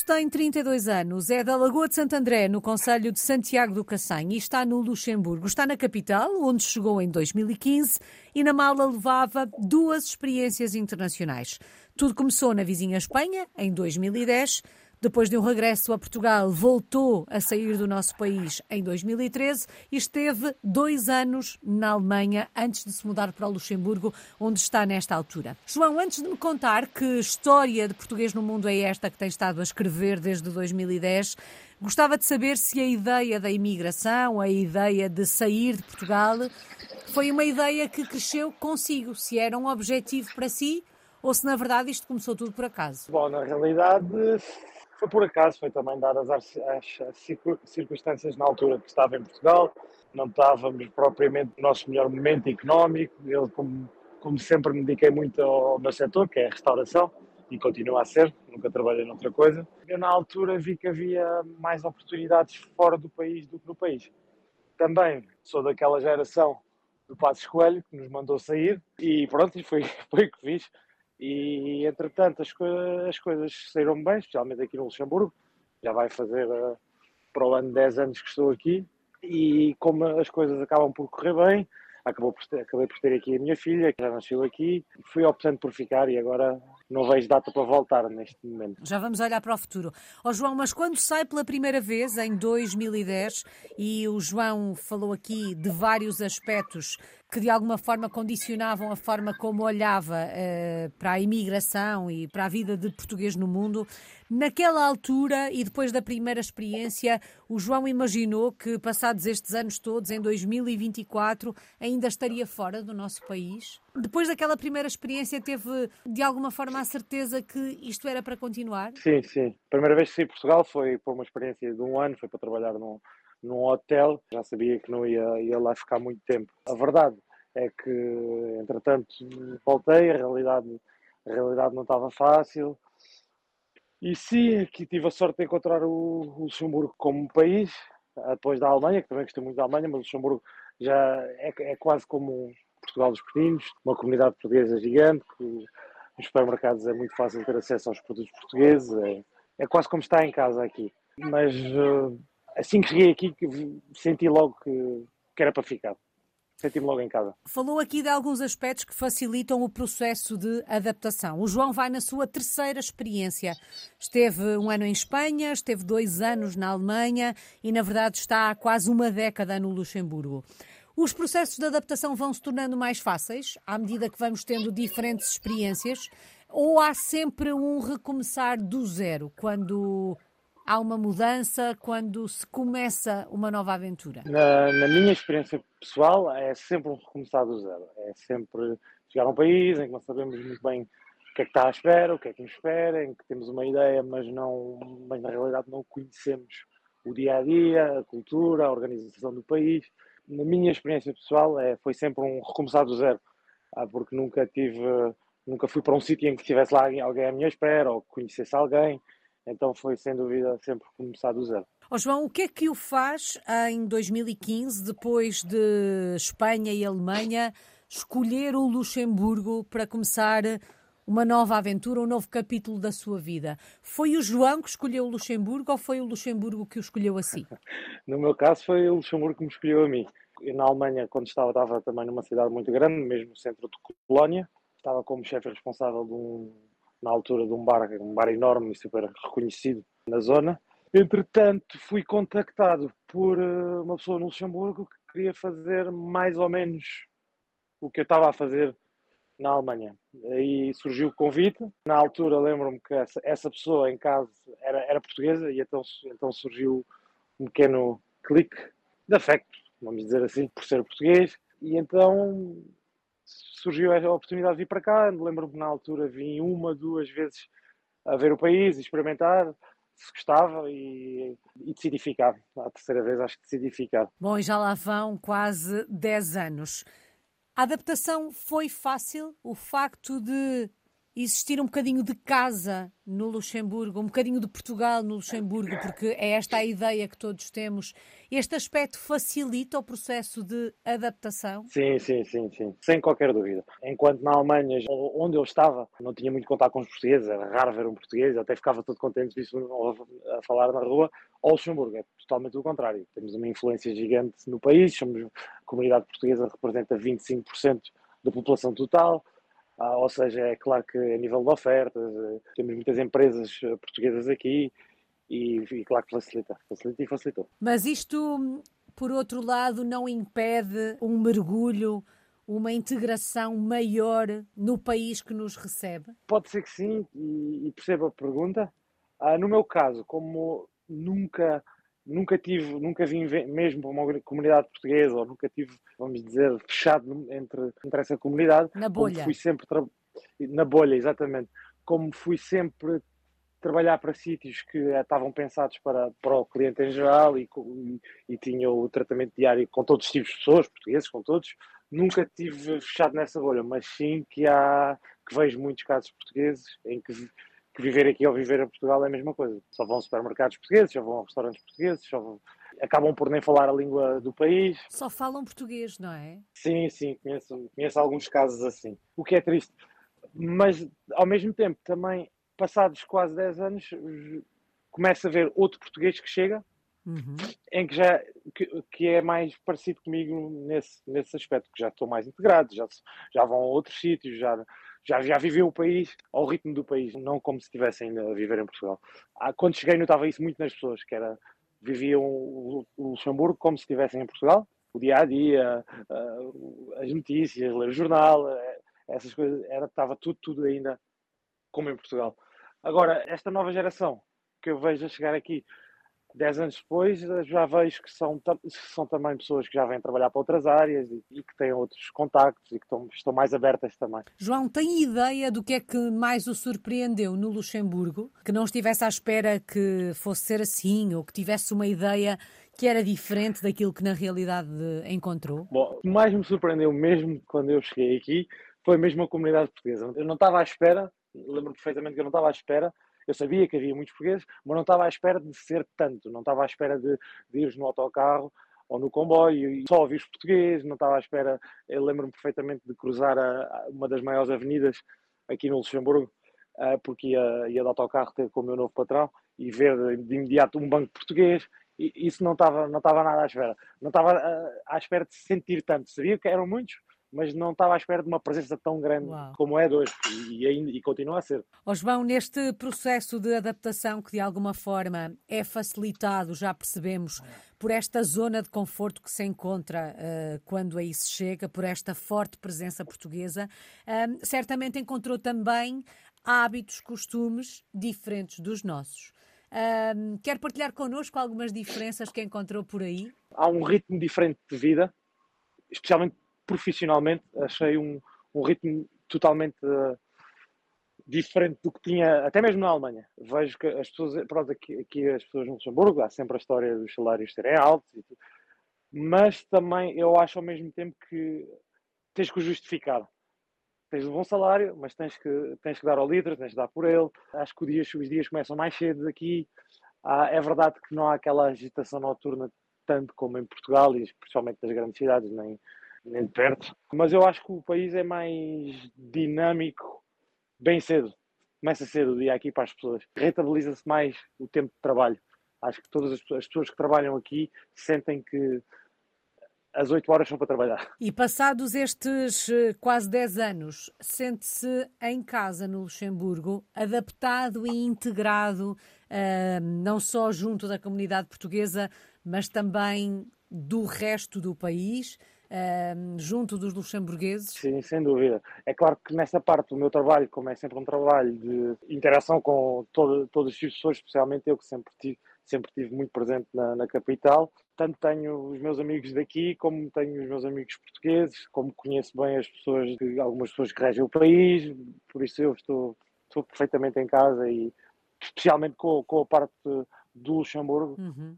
Afonso tem 32 anos, é da Lagoa de Santo André, no Conselho de Santiago do Cacém, e está no Luxemburgo. Está na capital, onde chegou em 2015, e na mala levava duas experiências internacionais. Tudo começou na vizinha Espanha, em 2010, depois de um regresso a Portugal, voltou a sair do nosso país em 2013 e esteve dois anos na Alemanha antes de se mudar para o Luxemburgo, onde está nesta altura. João, antes de me contar que história de português no mundo é esta que tem estado a escrever desde 2010, gostava de saber se a ideia da imigração, a ideia de sair de Portugal, foi uma ideia que cresceu consigo, se era um objetivo para si ou se na verdade isto começou tudo por acaso? Bom, na realidade foi por acaso, foi também dadas as, as, as, circunstâncias na altura que estava em Portugal, não estávamos propriamente no nosso melhor momento económico, eu como, como sempre me dediquei muito ao meu setor, que é a restauração, e continua a ser, nunca trabalhei noutra coisa. Eu na altura vi que havia mais oportunidades fora do país do que no país. Também sou daquela geração do Passos Coelho, que nos mandou sair, e pronto, foi, foi o que fiz e, entretanto, as, co as coisas saíram bem, especialmente aqui no Luxemburgo. Já vai fazer uh, para o ano 10 anos que estou aqui. E como as coisas acabam por correr bem, acabou por ter, acabei por ter aqui a minha filha, que já nasceu aqui, fui optando por ficar e agora não vejo data para voltar neste momento. Já vamos olhar para o futuro. Ó oh, João, mas quando sai pela primeira vez, em 2010, e o João falou aqui de vários aspectos que de alguma forma condicionavam a forma como olhava uh, para a imigração e para a vida de português no mundo. Naquela altura e depois da primeira experiência, o João imaginou que, passados estes anos todos, em 2024, ainda estaria fora do nosso país? Depois daquela primeira experiência, teve de alguma forma a certeza que isto era para continuar? Sim, sim. Primeira vez que saí de Portugal foi por uma experiência de um ano, foi para trabalhar num, num hotel, já sabia que não ia, ia lá ficar muito tempo. A verdade é que, entretanto, voltei, a realidade, a realidade não estava fácil. E sim, aqui tive a sorte de encontrar o, Luxemburgo como país, depois da Alemanha, que também gostei muito da Alemanha, mas o Luxemburgo já é, é quase como Portugal dos Pequeninos, uma comunidade portuguesa gigante, que nos supermercados é muito fácil ter acesso aos produtos portugueses, é, é quase como estar em casa aqui. Mas uh, assim que cheguei aqui, senti logo que, que era para ficar. Senti-me logo em casa. Falou aqui de alguns aspectos que facilitam o processo de adaptação. O João vai na sua terceira experiência. Esteve um ano em Espanha, esteve dois anos na Alemanha e, na verdade, está há quase uma década no Luxemburgo. Os processos de adaptação vão se tornando mais fáceis à medida que vamos tendo diferentes experiências? Ou há sempre um recomeçar do zero quando há uma mudança quando se começa uma nova aventura? Na, na, minha experiência pessoal, é sempre um recomeçar do zero. É sempre chegar a um país em que não sabemos muito bem o que é que está à espera, o que é que nos espera, em que temos uma ideia, mas, não, mas na realidade não conhecemos o dia a dia, a cultura, a organização do país. Na minha experiência pessoal, é, foi sempre um recomeçar do zero, ah, porque nunca tive, nunca fui para um sítio em que tivesse lá alguém à minha espera ou conhecesse alguém então foi sem dúvida sempre começar do zero. Oh João, o que é que o faz em 2015, depois de Espanha e Alemanha, escolher o Luxemburgo para começar uma nova aventura, um novo capítulo da sua vida? Foi o João que escolheu o Luxemburgo ou foi o Luxemburgo que o escolheu a si? no meu caso, foi o Luxemburgo que me escolheu a mim. Eu, na Alemanha, quando estava, estava também numa cidade muito grande, mesmo no centro de Colónia. Estava como chefe responsável de um na altura de um bar, um bar enorme e super reconhecido na zona. Entretanto, fui contactado por eh, uma pessoa no Luxemburgo que queria fazer mais ou menos o que eu estava a fazer na Alemanha. Aí surgiu o convite. Na altura, lembro-me que essa, essa, pessoa em casa era, era portuguesa e então, então surgiu um pequeno clique de afecto, vamos dizer assim, por ser português. E então surgiu a oportunidade de vir para cá. Lembro-me que na altura vim uma, duas vezes a ver o país e experimentar se gostava e, e decidi ficar. A terceira vez acho que decidi ficar. Bom, e já lá vão quase 10 anos. A adaptação foi fácil? O facto de existir um bocadinho de casa no Luxemburgo, um bocadinho de Portugal no Luxemburgo, porque é esta a ideia que todos temos. Este aspecto facilita o processo de adaptação? Sim, sim, sim, sim, sem qualquer dúvida. Enquanto na Alemanha, onde eu estava, não tinha muito contato com os portugueses, era raro ver um português, até ficava todo contente disso a falar na rua. Ao Luxemburgo é totalmente o contrário. Temos uma influência gigante no país, somos, a comunidade portuguesa representa 25% da população total. Ah, ou seja, é claro que a nível de ofertas, eh, temos muitas empresas eh, portuguesas aqui e, e claro que facilita, facilita e facilitou. Mas isto, por outro lado, não impede um mergulho, uma integração maior no país que nos recebe? Pode ser que sim, e, e percebo a pergunta. Ah, no meu caso, como nunca nunca tive, nunca vim mesmo para uma comunidade portuguesa, ou nunca tive, vamos dizer, fechado entre, entre essa comunidade. Na bolha. fui sempre na bolha, exatamente. Como fui sempre trabalhar para sítios que estavam pensados para, para o cliente em geral e, e, e tinha o tratamento diário com todos os tipos de pessoas, portugueses, com todos, nunca tive fechado nessa bolha, mas sim que há que vejo muitos casos portugueses em que que viver aqui ou viver em Portugal é a mesma coisa. Só vão a supermercados portugueses, só vão a restaurantes portugueses, só vão... acabam por nem falar a língua do país. Só falam português, não é? Sim, sim, conheço, conheço alguns casos assim. O que é triste. Mas, ao mesmo tempo, também, passados quase 10 anos, começa a ver outro português que chega, uhum. em que já que, que, é mais parecido comigo nesse, nesse aspecto, que já estou mais integrado, já, já vão a outros sítios, já já, já viveu o país ao ritmo do país, não como se estivesse ainda a viver em Portugal. Ah, quando cheguei notava isso muito nas pessoas, que era viviam o, Luxemburgo como se estivessem em Portugal, o dia a dia, as notícias, ler o jornal, eh, essas coisas, era, estava tudo, tudo ainda como em Portugal. Agora, esta nova geração que eu vejo a chegar aqui, dez anos depois, já vejo que são, são também pessoas que já vêm trabalhar para outras áreas e, e que têm outros contactos e que estão, estão, mais abertas também. João, tem ideia do que é que mais o surpreendeu no Luxemburgo? Que não estivesse à espera que fosse ser assim ou que tivesse uma ideia que era diferente daquilo que na realidade encontrou? Bom, o que mais me surpreendeu mesmo quando eu cheguei aqui foi mesmo a comunidade portuguesa. Eu não estava à espera, lembro perfeitamente que eu não estava à espera eu sabia que havia muitos portugueses, mas não estava à espera de ser tanto, não estava à espera de, de ir no autocarro ou no comboio e só ouvir os portugueses, não estava à espera. Eu lembro-me perfeitamente de cruzar a, a, uma das maiores avenidas aqui no Luxemburgo, uh, porque ia, ia de autocarro ter com o meu novo patrão e ver de imediato um banco português. E isso não estava, não estava nada à espera. Não estava uh, à espera de sentir tanto. Sabia que eram muitos, mas não estava à espera de uma presença tão grande Uau. como é de hoje e, ainda, e continua a ser. Oh, João, neste processo de adaptação que de alguma forma é facilitado, já percebemos, por esta zona de conforto que se encontra uh, quando aí se chega, por esta forte presença portuguesa, uh, certamente encontrou também hábitos, costumes diferentes dos nossos. Uh, quer partilhar connosco algumas diferenças que encontrou por aí? Há um ritmo diferente de vida, especialmente profissionalmente achei um, um ritmo totalmente uh, diferente do que tinha, até mesmo na Alemanha. Vejo que as pessoas, pronto, aqui, aqui as pessoas no Luxemburgo, há sempre a história dos salários serem altos, mas também eu acho ao mesmo tempo que tens que o justificar. Tens um bom salário, mas tens que, tens que dar ao líder, tens que dar por ele. Acho que dia, os dias começam mais cedo aqui. Ah, é verdade que não há aquela agitação noturna tanto como em Portugal e especialmente nas grandes cidades, nem, nem de perto. Mas eu acho que o país é mais dinâmico bem cedo. Começa cedo o dia aqui para as pessoas. Rentabiliza-se mais o tempo de trabalho. Acho que todas as as pessoas que trabalham aqui sentem que as 8 horas são para trabalhar. E passados estes eh, quase 10 anos, sente-se em casa no Luxemburgo, adaptado e integrado, uh, não só junto da comunidade portuguesa, mas também do resto do país? Uh, junto dos luxemburgueses? Sim, sem dúvida. É claro que nessa parte do meu trabalho, como é sempre um trabalho de interação com todo, todas as pessoas, especialmente eu que sempre tive, sempre tive muito presente na, na, capital, tanto tenho os meus amigos daqui, como tenho os meus amigos portugueses, como conheço bem as pessoas, algumas pessoas que regem o país, por isso eu estou, estou perfeitamente em casa e especialmente com, com a parte do Luxemburgo. Uhum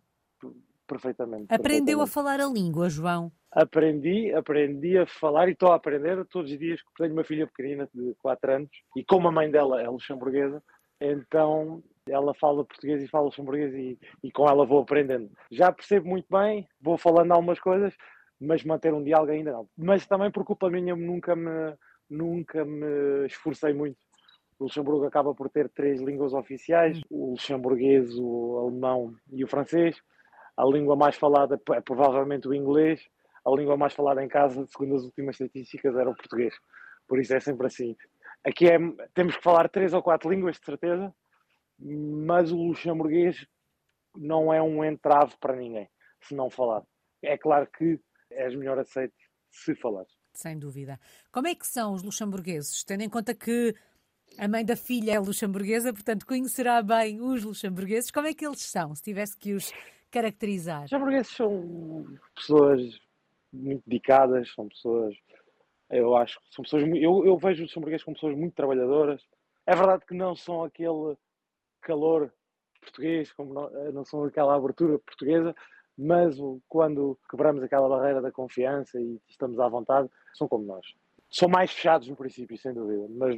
perfeitamente. Aprendeu perfeitamente. a falar a língua, João? Aprendi, aprendi a falar e estou a aprender todos os dias, porque tenho uma filha pequenina de 4 anos e como a mãe dela é luxemburguesa, então ela fala português e fala luxemburguês e, e com ela vou aprendendo. Já percebo muito bem, vou falando algumas coisas, mas manter um diálogo ainda não. Mas também por culpa minha nunca me, nunca me esforcei muito. O Luxemburgo acaba por ter três línguas oficiais: o luxemburguês, o alemão e o francês. A língua mais falada é provavelmente o inglês. A língua mais falada em casa, segundo as últimas estatísticas, era o português. Por isso é sempre assim. Aqui é, temos que falar três ou quatro línguas, de certeza, mas o luxemburguês não é um entrave para ninguém, se não falar. É claro que és melhor aceito se falar. Sem dúvida. Como é que são os luxemburgueses? Tendo em conta que a mãe da filha é luxemburguesa, portanto conhecerá bem os luxemburgueses. Como é que eles são, se tivesse que os caracterizar? Os luxemburgueses são pessoas muito dedicadas, são pessoas, eu acho, são pessoas, eu, eu vejo os luxemburgueses como pessoas muito trabalhadoras. É verdade que não são aquele calor português, como não, não são aquela abertura portuguesa, mas quando quebramos aquela barreira da confiança e estamos à vontade, são como nós. São mais fechados no princípio, sem dúvida, mas,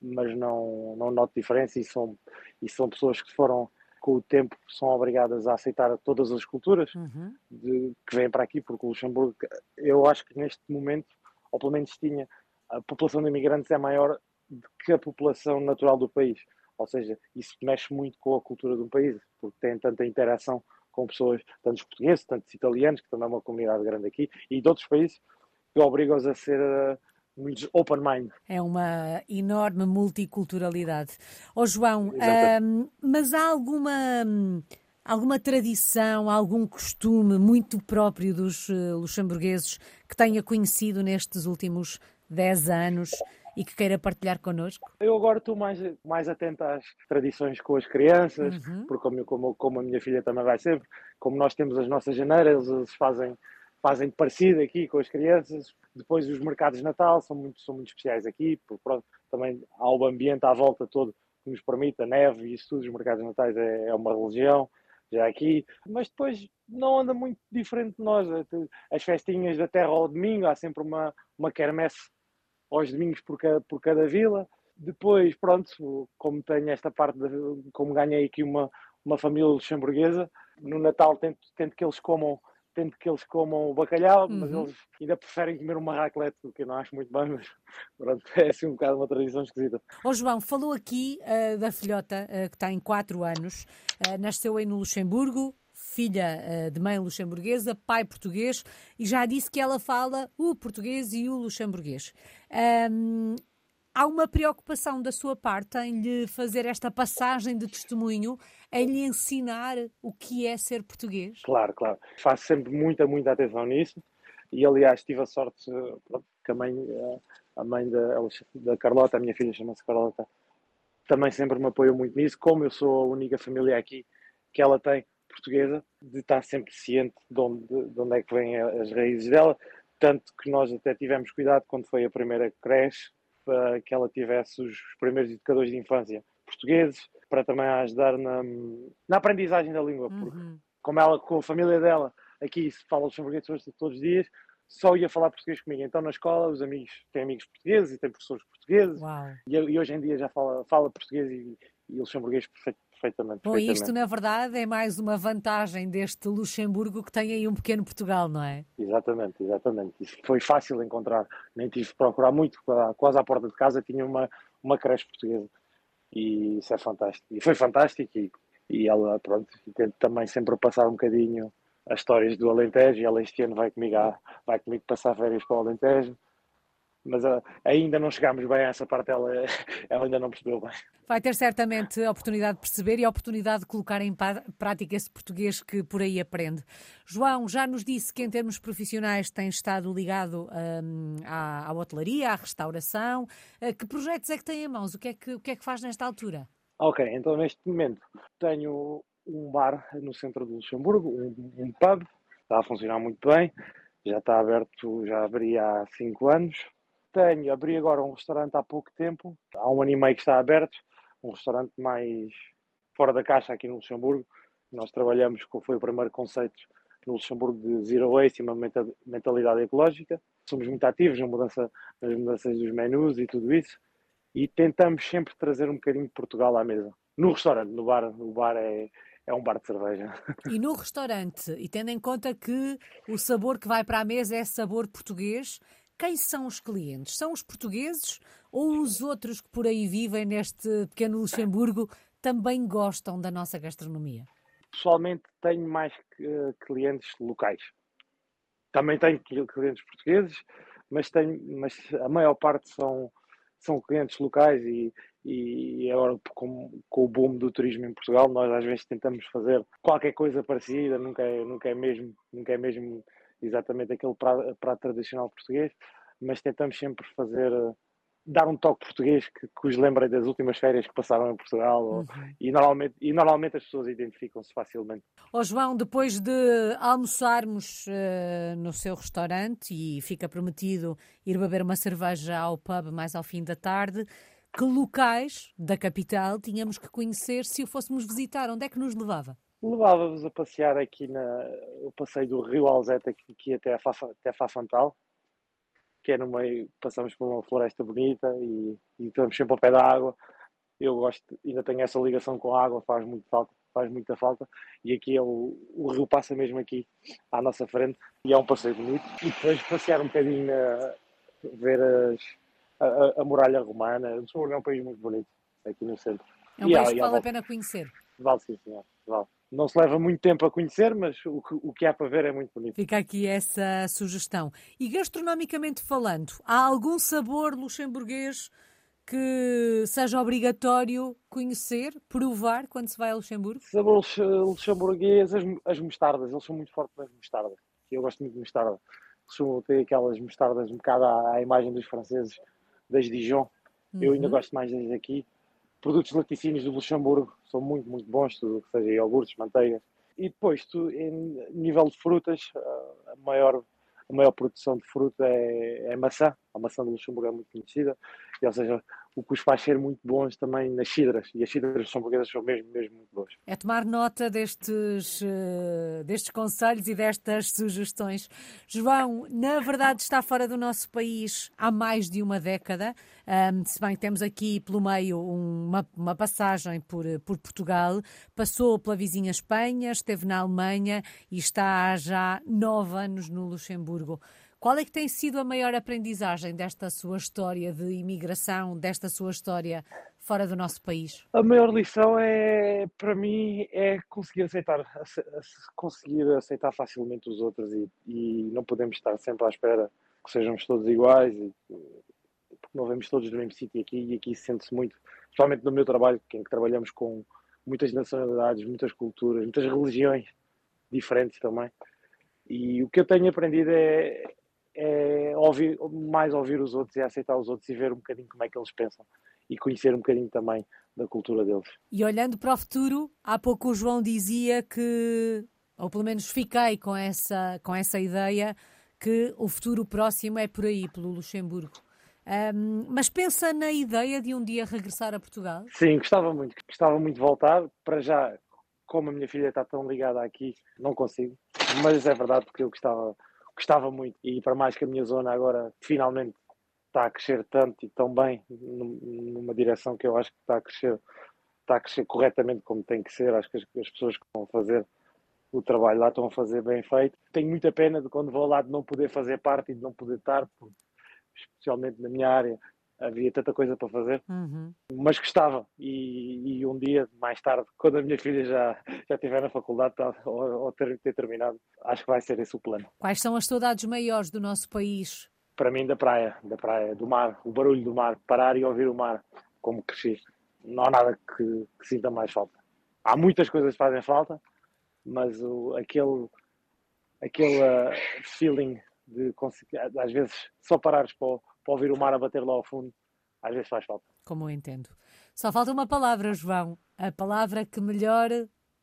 mas não, não noto diferença e são, e são pessoas que foram, com o tempo, são obrigadas a aceitar todas as culturas uhum. de, que vêm para aqui, porque o Luxemburgo, eu acho que neste momento, ou pelo menos tinha, a população de imigrantes é maior do que a população natural do país. Ou seja, isso mexe muito com a cultura do país, porque tem tanta interação com pessoas, tantos portugueses, tantos italianos, que também é uma comunidade grande aqui, e de outros países, que obrigam-os a ser muito open mind. É uma enorme multiculturalidade. Ó oh, João, mas há alguma, alguma tradição, algum costume muito próprio dos uh, luxemburgueses que tenha conhecido nestes últimos 10 anos e que queira partilhar connosco? Eu agora estou mais, mais atento às tradições com as crianças, uhum. porque como, como, como, a minha filha também vai sempre, como nós temos as nossas janeiras, eles fazem, fazem parecido aqui com as crianças. Depois os mercados de Natal são muito, são muito especiais aqui, porque pronto, também há o ambiente à volta todo que nos permite, a neve e isso tudo, os mercados de Natais é, é uma religião já aqui, mas depois não anda muito diferente de nós. As festinhas da terra ao domingo, há sempre uma, uma quermesse aos domingos por cada, por cada vila. Depois, pronto, como tenho esta parte, de, como ganhei aqui uma, uma família luxemburguesa, no Natal tento, tento que eles comam tento que eles comam o bacalhau, uhum. mas eles ainda preferem comer uma raclette, o que eu não acho muito bem, mas pronto, é assim um bocado uma tradição esquisita. Ô João, falou aqui uh, da filhota uh, que tem 4 anos, uh, nasceu aí no Luxemburgo, filha de mãe luxemburguesa, pai português, e já disse que ela fala o português e o luxemburguês. Um, há uma preocupação da sua parte em lhe fazer esta passagem de testemunho, em lhe ensinar o que é ser português? Claro, claro. Faço sempre muita, muita atenção nisso. E, aliás, tive a sorte que a mãe, a mãe da, da Carlota, a minha filha chama-se Carlota, também sempre me apoiou muito nisso. Como eu sou a única família aqui que ela tem, portuguesa, de estar sempre ciente de onde, de onde é que vêm as raízes dela, tanto que nós até tivemos cuidado quando foi a primeira creche, para que ela tivesse os primeiros educadores de infância portugueses, para também ajudar na, na aprendizagem da língua, porque uhum. como ela, com a família dela, aqui se fala luxemburguês todos os dias, só ia falar português comigo. Então na escola os amigos têm amigos portugueses e têm professores portugueses e, e, hoje em dia já fala, fala português e, e luxemburguês perfeito, perfeitamente. Bom, isto na verdade é mais uma vantagem deste Luxemburgo que tem aí um pequeno Portugal, não é? Exatamente, exatamente. Isso foi fácil encontrar, nem tive de procurar muito, quase à porta de casa tinha uma, uma creche portuguesa e isso é fantástico. E foi fantástico e, e ela, pronto, tento também sempre passar um bocadinho as histórias do Alentejo e ela este ano vai comigo, a, vai comigo passar férias para o Alentejo mas uh, ainda não chegámos bem a essa parte, ela, ela ainda não percebeu bem. Vai ter certamente a oportunidade de perceber e a oportunidade de colocar em prática esse português que por aí aprende. João, já nos disse que em termos profissionais tem estado ligado um, à, à hotelaria, à restauração. Uh, que projetos é que tem em mãos? O que é que, o que, é que faz nesta altura? Ok, então neste momento tenho um bar no centro de Luxemburgo, um, um pub, está a funcionar muito bem, já está aberto, já abri há 5 anos, tenho, abri agora um restaurante há pouco tempo, há um ano e meio que está aberto, um restaurante mais fora da caixa aqui no Luxemburgo, Nós trabalhamos com, foi o primeiro conceito no Luxemburgo de Zero Waste e uma mentalidade ecológica. Somos muito ativos na mudança, nas mudanças dos menus e tudo isso. E tentamos sempre trazer um bocadinho de Portugal à mesa. No restaurante, no bar, o bar é, é um bar de cerveja. E no restaurante, e tendo em conta que o sabor que vai para a mesa é sabor português, quem são os clientes? São os portugueses ou os outros que por aí vivem neste pequeno Luxemburgo também gostam da nossa gastronomia? Pessoalmente tenho mais clientes locais. Também tenho clientes portugueses, mas, tenho, mas a maior parte são, são clientes locais e, e agora com, com, o boom do turismo em Portugal nós às vezes tentamos fazer qualquer coisa parecida, nunca é, nunca é, mesmo, nunca é mesmo exatamente aquele prato, prato tradicional português, mas tentamos sempre fazer dar um toque português que, que os lembrem das últimas férias que passaram em Portugal uhum. ou, e, normalmente, e normalmente as pessoas identificam-se facilmente. Ó oh, João, depois de almoçarmos uh, no seu restaurante e fica prometido ir beber uma cerveja ao pub mais ao fim da tarde, que locais da capital tínhamos que conhecer se o fôssemos visitar? Onde é que nos levava? Levava-vos a passear aqui na. Eu passei do Rio Alzete aqui, aqui até a Fa, até a Fafantal, que é no meio. Passamos por uma floresta bonita e, e estamos sempre ao pé da água. Eu gosto, ainda tenho essa ligação com a água, faz muito falta, faz muita falta. E aqui é o, o rio passa mesmo aqui à nossa frente e é um passeio bonito. E depois passear um bocadinho, a, ver as a, a, muralha romana. O Luxemburgo é um país muito bonito, aqui no centro. É um e país que vale a pena conhecer. Vale, sim, senhor. Vale. Não se leva muito tempo a conhecer, mas o que, o que há para ver é muito bonito. Fica aqui essa sugestão. E gastronomicamente falando, há algum sabor luxemburguês que seja obrigatório conhecer, provar quando se vai a Luxemburgo? Sabor luxemburguês, as, as mostardas, eles são muito fortes nas mostardas. Eu gosto muito de mostarda. Costumam ter aquelas mostardas um bocado à, à imagem dos franceses das Dijon. Uhum. Eu ainda uhum. gosto mais das aqui. Produtos laticínios do Luxemburgo são muito, muito bons, tudo que seja iogurtes, manteiga. E depois, tu, em nível de frutas, a maior, a maior produção de fruta é, é maçã. A maçã do Luxemburgo é muito conhecida. E, ou seja, o que os faz ser muito bons também nas cidras. E as cidras são burguesas são mesmo, mesmo muito boas. É tomar nota destes, uh, destes conselhos e destas sugestões. João, na verdade está fora do nosso país há mais de uma década. Um, se bem que temos aqui pelo meio uma, uma passagem por, por Portugal, passou pela vizinha Espanha, esteve na Alemanha e está há já nove anos no Luxemburgo. Qual é que tem sido a maior aprendizagem desta sua história de imigração, desta sua história fora do nosso país? A maior lição é, para mim, é conseguir aceitar, conseguir aceitar facilmente os outros e, e não podemos estar sempre à espera que sejamos todos iguais e, porque não vemos todos do mesmo sítio aqui e aqui sente-se muito, principalmente no meu trabalho, em que trabalhamos com muitas nacionalidades, muitas culturas, muitas religiões diferentes também. E o que eu tenho aprendido é, é ouvir, mais ouvir os outros e aceitar os outros e ver um bocadinho como é que eles pensam e conhecer um bocadinho também da cultura deles. E olhando para o futuro, há pouco o João dizia que, ou pelo menos fiquei com essa, com essa ideia, que o futuro próximo é por aí, pelo Luxemburgo. Um, mas pensa na ideia de um dia regressar a Portugal? Sim, gostava muito. Gostava muito de voltar. Para já, como a minha filha está tão ligada aqui, não consigo. Mas é verdade porque eu gostava gostava muito. E para mais que a minha zona agora finalmente está a crescer tanto e tão bem, numa direção que eu acho que está a crescer, está a crescer corretamente como tem que ser. Acho que as, as pessoas que vão fazer o trabalho lá estão a fazer bem feito. Tenho muita pena de quando vou lá de não poder fazer parte e de não poder estar, especialmente na minha área, havia tanta coisa para fazer, uhum. mas gostava. E, e, um dia, mais tarde, quando a minha filha já, já estiver na faculdade tá, ou, ou ter, ter, terminado, acho que vai ser esse o plano. Quais são as saudades maiores do nosso país? Para mim, da praia, da praia, do mar, o barulho do mar, parar e ouvir o mar, como cresci. Não há nada que, que sinta mais falta. Há muitas coisas que fazem falta, mas o, aquele, aquele uh, feeling de conseguir, às vezes, só parares para para ouvir o mar a bater lá ao fundo, às vezes faz falta. Como eu entendo. Só falta uma palavra, João. A palavra que melhor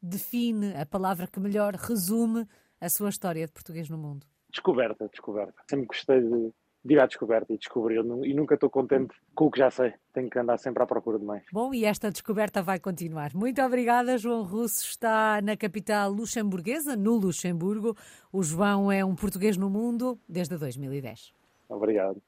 define, a palavra que melhor resume a sua história de português no mundo. Descoberta, descoberta. Sempre gostei de, de ir à descoberta e descobrir. E nunca estou contente com o que já sei. Tenho que andar sempre à procura de mais. Bom, e esta descoberta vai continuar. Muito obrigada, João Russo. Está na capital luxemburguesa, no Luxemburgo. O João é um português no mundo desde 2010. Obrigado.